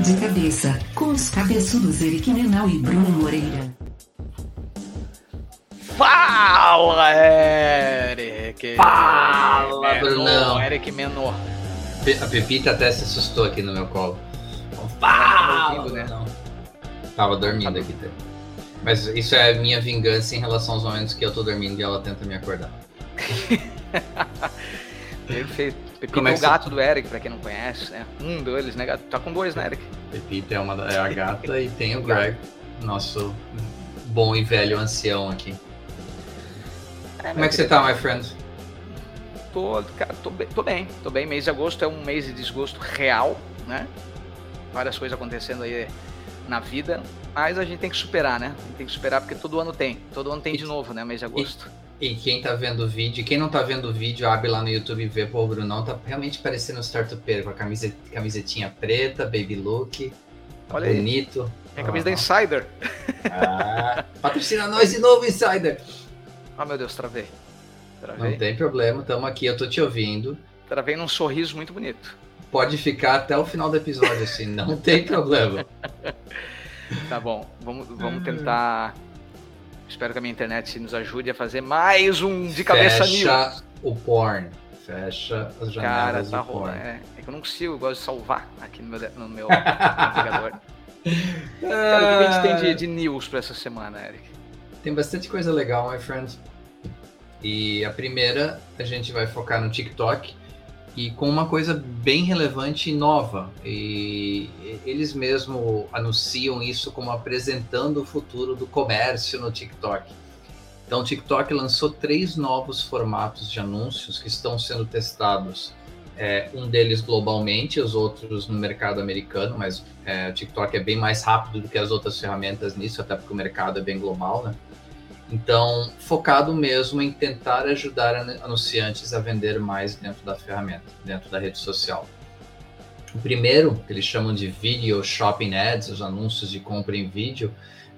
De cabeça, com os cabeçudos Eric Menal e Bruno Moreira. Fala, Eric! Fala, Menor, Brunão. Eric Menor. A Pepita até se assustou aqui no meu colo. Tá ouvindo, né? Não. Tava dormindo aqui. tá? Mas isso é a minha vingança em relação aos momentos que eu tô dormindo e ela tenta me acordar. Perfeito. Pepito Como é é o gato do Eric, pra quem não conhece, né? Um deles, né? Tá com dois, né, Eric? Pepita é, uma, é a gata e tem o Greg, nosso bom e velho ancião aqui. Como é que você tá, my friend? Tô, cara, tô, bem, tô bem, tô bem. Mês de agosto é um mês de desgosto real, né? Várias coisas acontecendo aí na vida, mas a gente tem que superar, né? A gente tem que superar porque todo ano tem. Todo ano tem de novo, né? Mês de agosto. E quem tá vendo o vídeo, quem não tá vendo o vídeo, abre lá no YouTube e vê, pô, o Brunão tá realmente parecendo um startupeiro, com a camiseta, camisetinha preta, baby look, Olha aí. bonito. É a camisa da Insider. Ah, patrocina nós de novo, Insider! Ah, meu Deus, travei. Não Travei. tem problema, tamo aqui, eu tô te ouvindo. Travei num sorriso muito bonito. Pode ficar até o final do episódio, assim, não tem problema. Tá bom, vamos, vamos tentar. Espero que a minha internet nos ajude a fazer mais um de cabeça Fecha news. o porn. Fecha as Cara, janelas tá do porn. É, é que eu não consigo, eu gosto de salvar aqui no meu, no meu navegador. Cara, o que a gente tem de, de news pra essa semana, Eric? Tem bastante coisa legal, my friend. E a primeira, a gente vai focar no TikTok e com uma coisa bem relevante e nova. E eles mesmo anunciam isso como apresentando o futuro do comércio no TikTok. Então, o TikTok lançou três novos formatos de anúncios que estão sendo testados. É, um deles globalmente, os outros no mercado americano, mas é, o TikTok é bem mais rápido do que as outras ferramentas nisso, até porque o mercado é bem global, né? Então, focado mesmo em tentar ajudar anu- anunciantes a vender mais dentro da ferramenta, dentro da rede social. O primeiro, que eles chamam de Video Shopping Ads, os anúncios de compra em vídeo,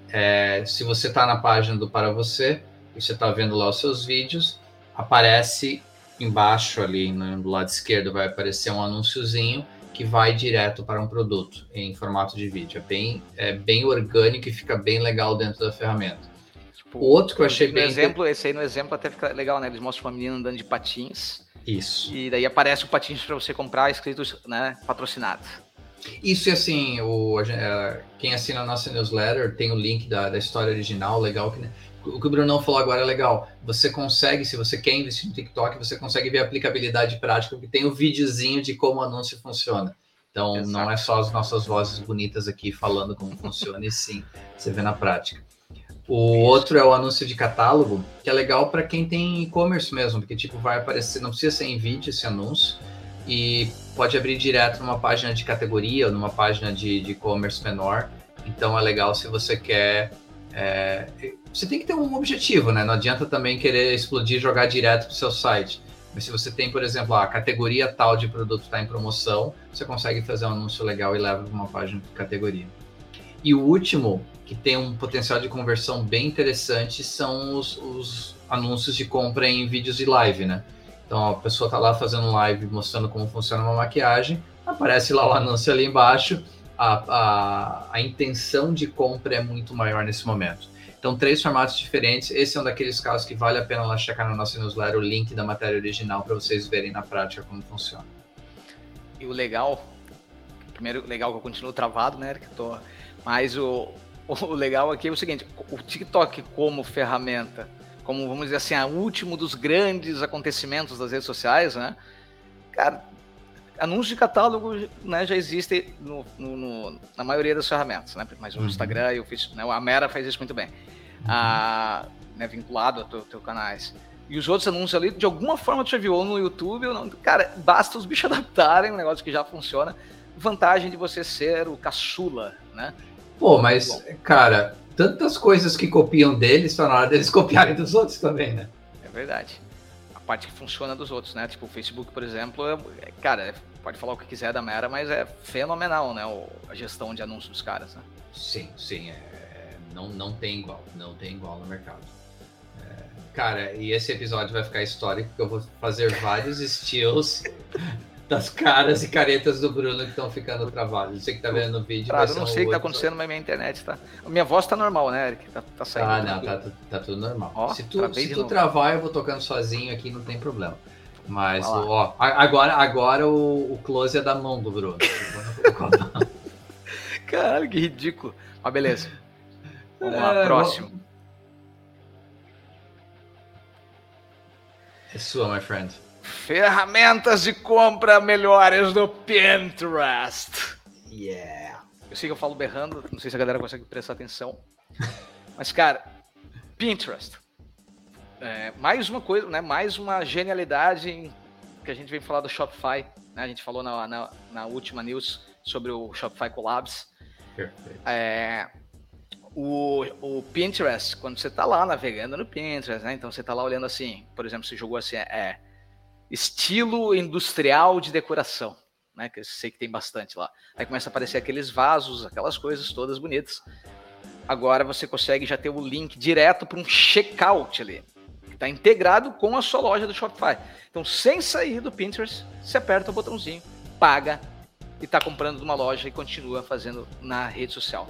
é, se você está na página do Para Você, e você está vendo lá os seus vídeos, aparece embaixo ali, no, do lado esquerdo, vai aparecer um anúnciozinho que vai direto para um produto em formato de vídeo. É bem, é bem orgânico e fica bem legal dentro da ferramenta. Tipo, O outro que eu achei no bem exemplo, esse aí no exemplo até fica legal, né? Eles mostram uma menina andando de patins Isso. e daí aparece o patins pra você comprar escrito, né, patrocinado. Isso e assim, o, é, quem assina a nossa newsletter tem o link da, da história original, legal. Que, o que o Brunão falou agora é legal. Você consegue, se você quer investir no TikTok, você consegue ver a aplicabilidade prática, porque tem o videozinho de como o anúncio funciona. Então, Exato. não é só as nossas vozes bonitas aqui falando como funciona, e sim, você vê na prática. O outro é o anúncio de catálogo, que é legal para quem tem e-commerce mesmo, porque tipo vai aparecer, não precisa ser em vídeo esse anúncio, e pode abrir direto numa página de categoria ou numa página de de e-commerce menor. Então é legal se você quer. é, você tem que ter um objetivo, né? Não adianta também querer explodir e jogar direto para o seu site. Mas se você tem, por exemplo, a categoria tal de produto está em promoção, você consegue fazer um anúncio legal e leva para uma página de categoria. E o último, que tem um potencial de conversão bem interessante, são os, os anúncios de compra em vídeos de live, né? Então a pessoa tá lá fazendo live mostrando como funciona uma maquiagem, aparece lá o anúncio ali embaixo, a, a, a intenção de compra é muito maior nesse momento. Então, três formatos diferentes. Esse é um daqueles casos que vale a pena lá checar na nossa newsletter o link da matéria original para vocês verem na prática como funciona. E o legal, primeiro legal que eu continuo travado, né, Eric? Tô, mas o, o legal aqui é o seguinte, o TikTok como ferramenta, como vamos dizer assim, o último dos grandes acontecimentos das redes sociais, né? Cara, anúncios de catálogo né, já existem no, no- no- na maioria das ferramentas, né? Mas o Uhum. Instagram e o Facebook, né, a Mera faz isso muito bem. Ah, né, vinculado ao teu, teu canais. E os outros anúncios ali, de alguma forma, tu já viu no YouTube ou não. Cara, basta os bichos adaptarem um negócio que já funciona. Vantagem de você ser o caçula, né? Pô, mas, cara, tantas coisas que copiam deles, tá na hora deles copiarem dos outros também, né? É verdade. A parte que funciona dos outros, né? Tipo, o Facebook, por exemplo, é, é- cara, é- pode falar o que quiser da Mera, mas é fenomenal, né? a gestão de anúncios dos caras, né? Sim, sim, é, não, não tem igual, não tem igual no mercado. É, cara, e esse episódio vai ficar histórico, porque eu vou fazer vários estilos das caras e caretas do Bruno que estão ficando travadas. Você que tá vendo no vídeo. Claro, eu não sei o que tá acontecendo na minha internet, tá? A minha voz tá normal, né, Eric? Tá, tá saindo. Ah, não, tá, tá, tudo normal. Ó, se tu, se tu travar, eu vou tocando sozinho aqui, não tem problema. Mas, ó, agora, agora o, o close é da mão do Bruno. Caralho, que ridículo. Mas beleza. Vamos lá, é, próximo. É sua, my friend. Ferramentas de compra melhores no Pinterest. Yeah. Eu sei que eu falo berrando, não sei se a galera consegue prestar atenção. Mas, cara, Pinterest. É, mais uma coisa, né? Mais uma genialidade que a gente vem falar do Shopify. Né? A gente falou na, na, na última news sobre o Shopify Collabs. Perfeito. É, o, o Pinterest, quando você está lá navegando no Pinterest, né? Então você está lá olhando assim, por exemplo, você jogou assim, é, estilo industrial de decoração, né? Que eu sei que tem bastante lá. Aí começa a aparecer aqueles vasos, aquelas coisas todas bonitas. Agora você consegue já ter o link direto para um checkout ali. Está integrado com a sua loja do Shopify. Então, sem sair do Pinterest, você aperta o botãozinho, paga e está comprando de uma loja e continua fazendo na rede social.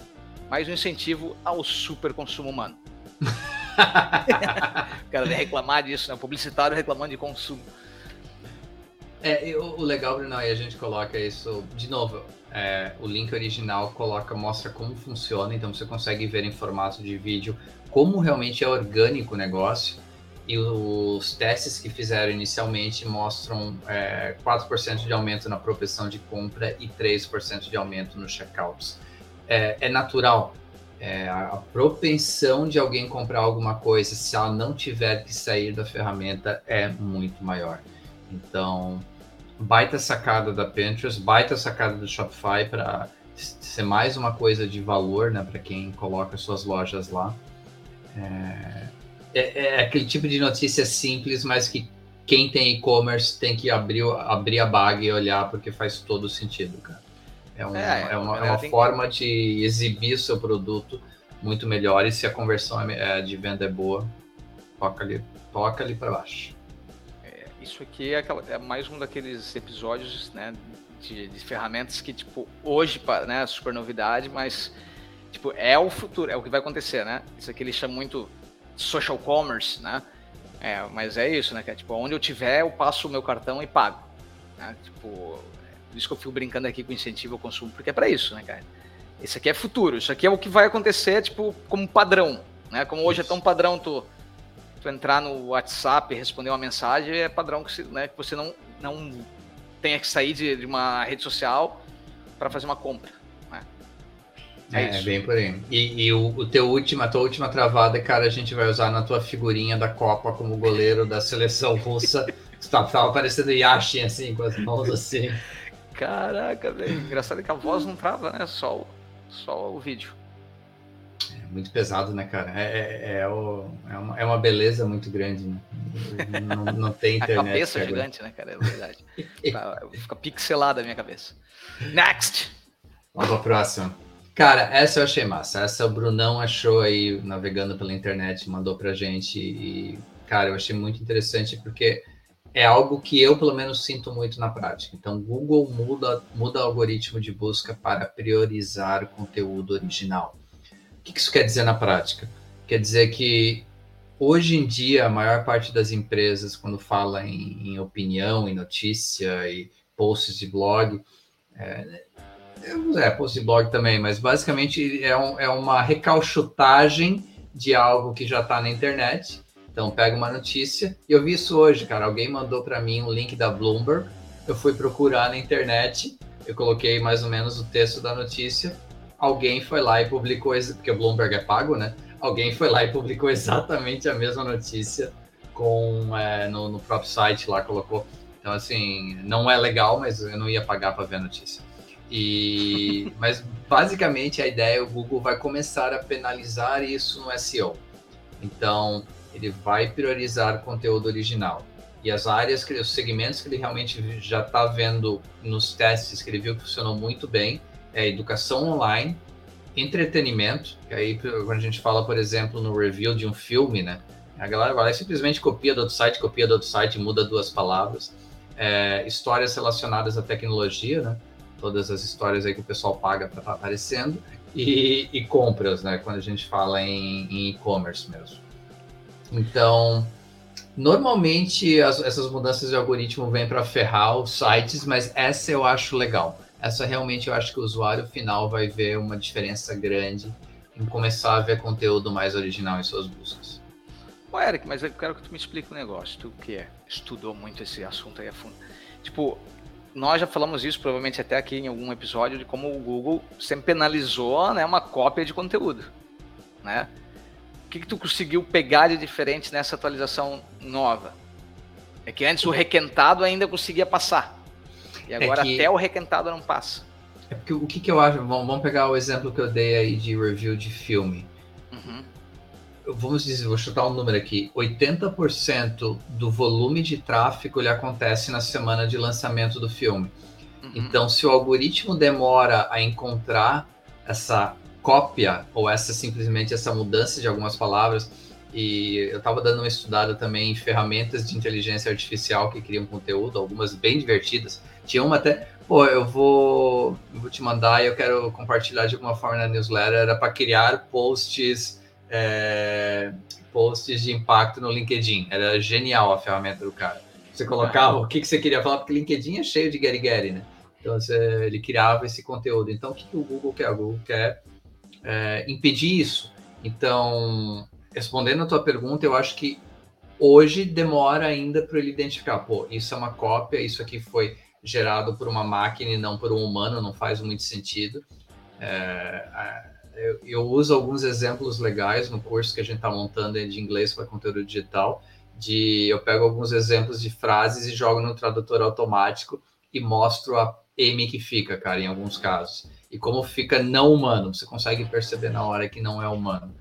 Mais um incentivo ao super consumo humano. o cara vem reclamar disso, né? O publicitário reclamando de consumo. É, o, o legal, Bruno, aí a gente coloca isso de novo. É, o link original coloca, mostra como funciona, então você consegue ver em formato de vídeo como realmente é orgânico o negócio. E os testes que fizeram inicialmente mostram é, 4% de aumento na propensão de compra e 3% de aumento nos checkouts. É, é natural. É, a propensão de alguém comprar alguma coisa, se ela não tiver que sair da ferramenta, é muito maior. Então, baita sacada da Pinterest, baita sacada do Shopify para ser mais uma coisa de valor, né, para quem coloca suas lojas lá. É, é, é, aquele tipo de notícia simples, mas que quem tem e-commerce tem que abrir, abrir a bag e olhar porque faz todo sentido, cara. É, um, é, é uma, é uma forma que... de exibir seu produto muito melhor e se a conversão é de venda é boa, toca ali, toca ali para baixo. Isso aqui é, aquela, é, mais um daqueles episódios, né, de, de, ferramentas que, tipo, hoje, né, super novidade, mas, tipo, é o futuro, é o que vai acontecer, né? Isso aqui ele chama muito social commerce, né? É, mas é isso, né, que é, tipo, onde eu tiver, eu passo o meu cartão e pago, né? Tipo, por isso que eu fico brincando aqui com incentivo ao consumo, porque é para isso, né, cara? Isso aqui é futuro, isso aqui é o que vai acontecer, tipo, como padrão, né? Como hoje é tão padrão tu tu entrar no WhatsApp e responder uma mensagem, é padrão que, né, que você não, não tenha que sair de, de uma rede social para fazer uma compra. Né? É, é bem por aí. E, e, o, o teu última, a tua última travada, cara, a gente vai usar na tua figurinha da Copa como goleiro da seleção russa. Tava, tava parecendo Yashin, assim, com as mãos assim. Caraca, velho. Engraçado que a voz não trava, né? Só só o vídeo muito pesado, né, cara? É, é, é, o, é, uma, é uma beleza muito grande, né? Não, não tem internet. a cabeça é gigante, né, cara? É verdade. Tá, fica pixelada a minha cabeça. Next! Vamos pra próxima. Cara, essa eu achei massa. Essa o Brunão achou aí, navegando pela internet, mandou pra gente. E, cara, eu achei muito interessante porque é algo que eu, pelo menos, sinto muito na prática. Então, Google muda, muda o algoritmo de busca para priorizar o conteúdo original. O que isso quer dizer na prática? Quer dizer que hoje em dia a maior parte das empresas, quando fala em, em opinião, em notícia e posts de blog, é, é, post de blog também, mas basicamente é, um, é uma recalchutagem de algo que já está na internet. Então pega uma notícia e eu vi isso hoje, cara. Alguém mandou para mim um link da Bloomberg. Eu fui procurar na internet, eu coloquei mais ou menos o texto da notícia alguém foi lá e publicou, porque o Bloomberg é pago, né? Alguém foi lá e publicou exatamente a mesma notícia com é, no, no, próprio site lá, colocou. Então, assim, não é legal, mas eu não ia pagar para ver a notícia. E, mas basicamente a ideia é o Google vai começar a penalizar isso no SEO. Então, ele vai priorizar conteúdo original. E as áreas, os segmentos que ele realmente já está vendo nos testes, que ele viu que funcionou muito bem, é educação online, entretenimento, que aí quando a gente fala, por exemplo, no review de um filme, né? A galera vai lá e simplesmente copia do outro site, copia do outro site, muda duas palavras. é, histórias relacionadas à tecnologia, né? Todas as histórias aí que o pessoal paga para estar tá aparecendo. E, e, compras, né? Quando a gente fala em e-commerce mesmo. Então, normalmente as, essas mudanças de algoritmo vêm para ferrar os sites, mas essa eu acho legal. Essa realmente eu acho que o usuário final vai ver uma diferença grande em começar a ver conteúdo mais original em suas buscas. Ô, Eric, mas eu quero que tu me explique um negócio. Tu que é, estudou muito esse assunto aí a fundo. Tipo, nós já falamos isso provavelmente até aqui em algum episódio de como o Google sempre penalizou né, uma cópia de conteúdo. Né? O que, que tu conseguiu pegar de diferente nessa atualização nova? É que antes o requentado ainda conseguia passar. E é agora é que... até o requentado não passa. É porque o que, que eu acho. Vamos pegar o exemplo que eu dei aí de review de filme. Uhum. Vamos dizer, vou chutar um número aqui: 80% do volume de tráfego ele acontece na semana de lançamento do filme. Uhum. Então, se o algoritmo demora a encontrar essa cópia ou essa simplesmente essa mudança de algumas palavras, e eu estava dando uma estudada também em ferramentas de inteligência artificial que criam conteúdo, algumas bem divertidas. Tinha uma até, pô, eu vou, vou te mandar e eu quero compartilhar de alguma forma na newsletter, era para criar posts, é, posts de impacto no LinkedIn. Era genial a ferramenta do cara. Você colocava o que, que você queria falar, porque LinkedIn é cheio de Gary Gary, né? Então você, ele criava esse conteúdo. Então o que, que o Google quer? O Google quer é, impedir isso. Então, respondendo a tua pergunta, eu acho que hoje demora ainda para ele identificar, pô, isso é uma cópia, isso aqui foi gerado por uma máquina e não por um humano, não faz muito sentido. É, eu, eu, uso alguns exemplos legais no curso que a gente está montando de inglês para conteúdo digital. De eu pego alguns exemplos de frases e jogo no tradutor automático e mostro a M que fica, cara, em alguns casos. E como fica não humano, você consegue perceber na hora que não é humano.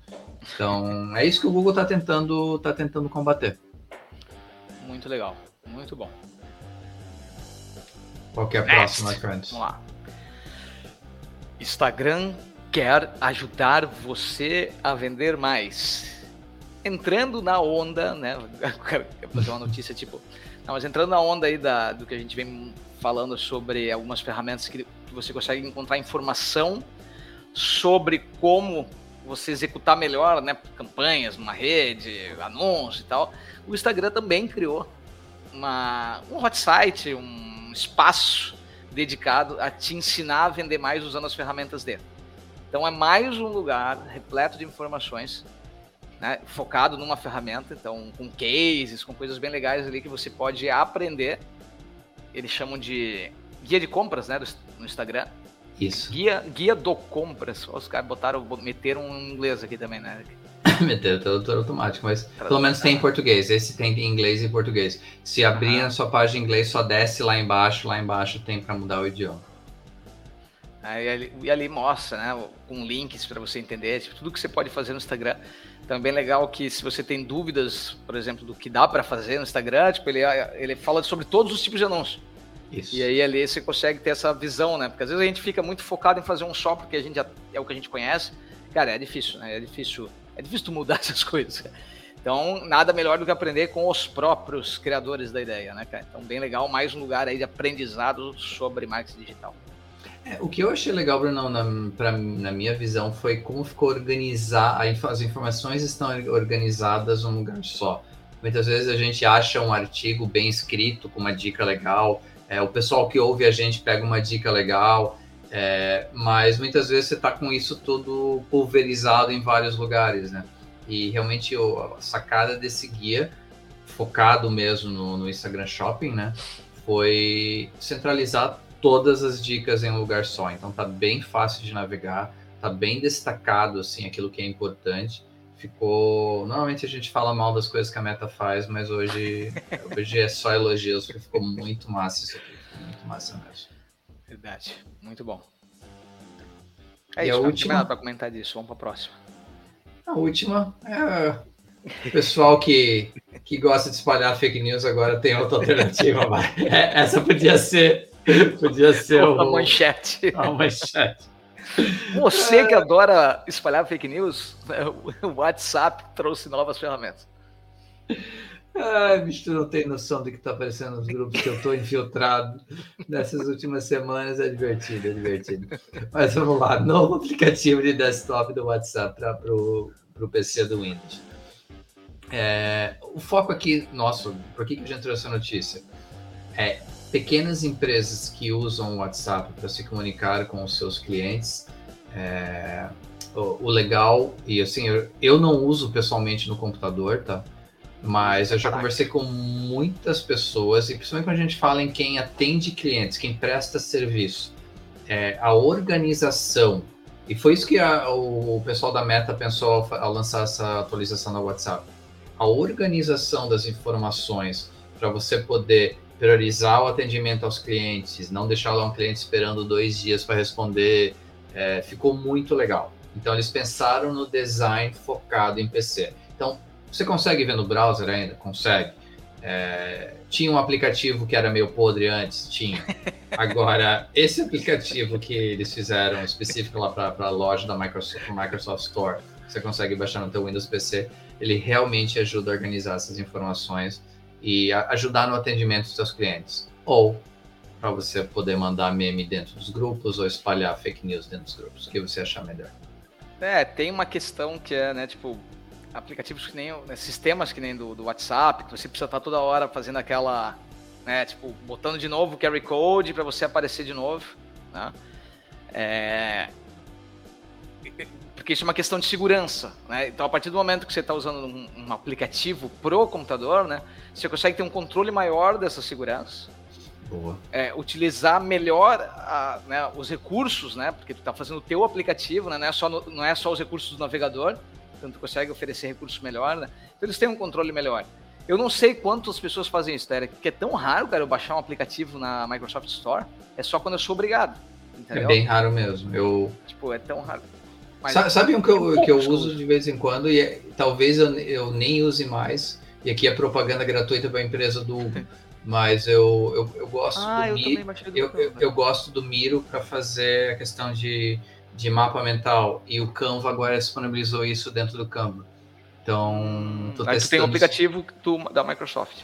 Então, é isso que o Google está tentando, tá tentando combater. Muito legal, muito bom. Qual que é a Next. próxima, friends? Vamos lá. Instagram quer ajudar você a vender mais. Entrando na onda, né? Quero fazer uma notícia tipo. Não, mas entrando na onda aí da, do que a gente vem falando sobre algumas ferramentas que, que você consegue encontrar informação sobre como você executar melhor, né, campanhas numa rede, anúncios e tal. O Instagram também criou uma, um hot site, um um espaço dedicado a te ensinar a vender mais usando as ferramentas dele. Então é mais um lugar repleto de informações, né, focado numa ferramenta, então com cases, com coisas bem legais ali que você pode aprender. Eles chamam de guia de compras, né, no Instagram. Isso. Guia, guia do compras. Os caras botaram, meteram um inglês aqui também, né? Meteu tradutor automático, mas pelo menos tem em português. Esse tem em inglês e português. Se abrir uhum. na sua página em inglês, só desce lá embaixo. Lá embaixo tem para mudar o idioma. Aí, ali, e ali mostra, né, com links para você entender tipo, tudo que você pode fazer no Instagram. Também legal que se você tem dúvidas, por exemplo, do que dá para fazer no Instagram, tipo, ele, ele fala sobre todos os tipos de anúncios. Isso. E aí ali você consegue ter essa visão, né? Porque às vezes a gente fica muito focado em fazer um só porque a gente já, é o que a gente conhece. Cara, é difícil, né? É difícil é difícil mudar essas coisas. Então, nada melhor do que aprender com os próprios criadores da ideia, né, cara? Então, bem legal, mais um lugar aí de aprendizado sobre marketing digital. É, o que eu achei legal, Bruno, na, pra, na minha visão, foi como ficou organizar, as informações estão organizadas num lugar só. Muitas vezes a gente acha um artigo bem escrito, com uma dica legal, é, o pessoal que ouve a gente pega uma dica legal, é, mas muitas vezes você está com isso tudo pulverizado em vários lugares, né? E realmente a sacada desse guia, focado mesmo no, no Instagram Shopping, né? Foi centralizar todas as dicas em um lugar só. Então tá bem fácil de navegar, tá bem destacado assim aquilo que é importante. Ficou. Normalmente a gente fala mal das coisas que a Meta faz, mas hoje, hoje é só elogios, porque ficou muito massa isso aqui. Muito massa mesmo. Verdade. Muito bom. É e isso, a última... para comentar disso. Vamos para a próxima. A última é o pessoal que, que gosta de espalhar fake news agora tem outra alternativa. é, essa podia ser podia ser o, a manchete. A manchete. Você que adora espalhar fake news, o WhatsApp trouxe novas ferramentas. Ai, bicho, não tem noção do que tá aparecendo nos grupos que eu tô infiltrado nessas últimas semanas. É divertido, é divertido. Mas vamos lá, novo aplicativo de desktop do WhatsApp para o PC do Windows. É, o foco aqui nosso, por que, que a gente trouxe a notícia? É pequenas empresas que usam o WhatsApp para se comunicar com os seus clientes. É, o, o, legal, e assim, eu, eu não uso pessoalmente no computador, tá? Mas eu já conversei com muitas pessoas, e principalmente quando a gente fala em quem atende clientes, quem presta serviço, é, a organização, e foi isso que a, o, pessoal da Meta pensou ao, ao lançar essa atualização no WhatsApp. A organização das informações para você poder priorizar o atendimento aos clientes, não deixar lá um cliente esperando dois dias para responder, é, ficou muito legal. Então eles pensaram no design focado em PC. Então você consegue ver no browser ainda? Consegue. É, tinha um aplicativo que era meio podre antes? Tinha. Agora, esse aplicativo que eles fizeram específico lá para a loja da Microsoft, Microsoft Store, você consegue baixar no teu Windows PC, ele realmente ajuda a organizar essas informações e ajudar no atendimento dos seus clientes. Ou para você poder mandar meme dentro dos grupos ou espalhar fake news dentro dos grupos, o que você achar melhor. É, tem uma questão que é, né, tipo, aplicativos que nem, né, sistemas que nem do, do WhatsApp, que você precisa estar toda hora fazendo aquela, né, tipo, botando de novo o carry code para você aparecer de novo, né? É, porque isso é uma questão de segurança, né? Então, a partir do momento que você está usando um, um, aplicativo pro computador, né, você consegue ter um controle maior dessa segurança. É, utilizar melhor a, né, os recursos, né? Porque tu está fazendo o teu aplicativo, né? Não é só, no, não é só os recursos do navegador, tanto consegue oferecer recursos melhor, né? Então eles têm um controle melhor. Eu não sei quantas pessoas fazem isso, Eric, porque é tão raro, cara, eu baixar um aplicativo na Microsoft Store. É só quando eu sou obrigado. Entendeu? É bem raro mesmo. Eu... Tipo, é tão raro. Mas, sabe, sabe um que eu, que eu uso de vez em quando e é, talvez eu, eu nem use mais, e aqui é propaganda gratuita para a empresa do mas eu, eu, eu gosto ah, do eu Miro. Eu, eu, eu, gosto do Miro para fazer a questão de de mapa mental e o Canva agora disponibilizou isso dentro do Canva. Então, tô Aí tu tem um aplicativo do, da Microsoft.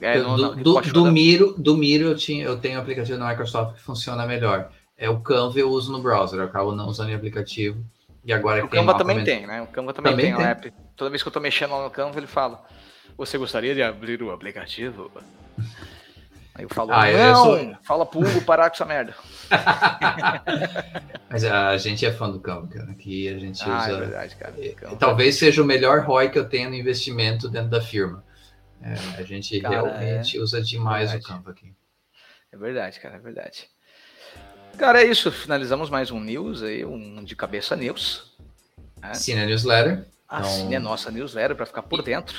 É, do, no, do, do, Miro, do Miro eu, tinha, eu tenho um aplicativo da Microsoft que funciona melhor. É o Canva eu uso no browser, eu acabo não usando o aplicativo. E agora o Canva também tem, né? O Canva também, também tem, tem um app. Toda vez que eu tô mexendo lá no Canva, ele fala: Você gostaria de abrir o aplicativo? Aí eu falo, ah, não, eu sou... fala pro Hugo parar com essa merda. Mas a gente é fã do Canva, cara. Aqui a gente ah, é usa. É verdade, cara. Talvez seja o melhor ROI que eu tenho no investimento dentro da firma. É, a gente cara, realmente é... usa demais o Canva aqui. É verdade, cara, é verdade. Cara, é isso. Finalizamos mais um news aí, um de cabeça news. Né? Assine a newsletter. Assine então... a nossa newsletter para ficar por dentro.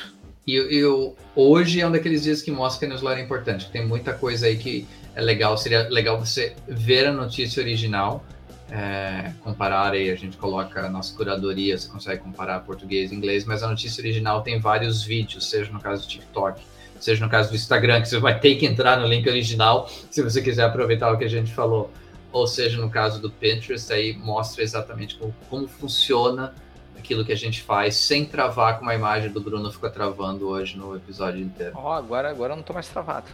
E eu, hoje é um daqueles dias que mostra que a newsletter é importante. Tem muita coisa aí que é legal. Seria legal você ver a notícia original, é, comparar aí. A gente coloca a nossa curadoria, você consegue comparar português e inglês, mas a notícia original tem vários vídeos, seja no caso do TikTok, seja no caso do Instagram, que você vai ter que entrar no link original se você quiser aproveitar o que a gente falou, ou seja no caso do Pinterest, aí mostra exatamente como, como funciona aquilo que a gente faz sem travar como a imagem do Bruno ficou travando hoje no episódio inteiro. Ó, oh, agora, agora eu não tô mais travado.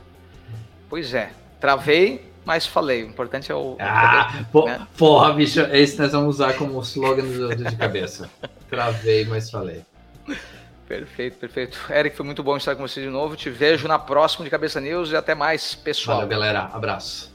Pois é, travei, mas falei. O importante é o. Ah, né? porra, bicho, esse nós vamos usar como slogan de cabeça. travei, mas falei. Perfeito, perfeito. Eric, foi muito bom estar com você de novo. Te vejo na próxima de Cabeça News e até mais, pessoal. Valeu, galera. Abraço.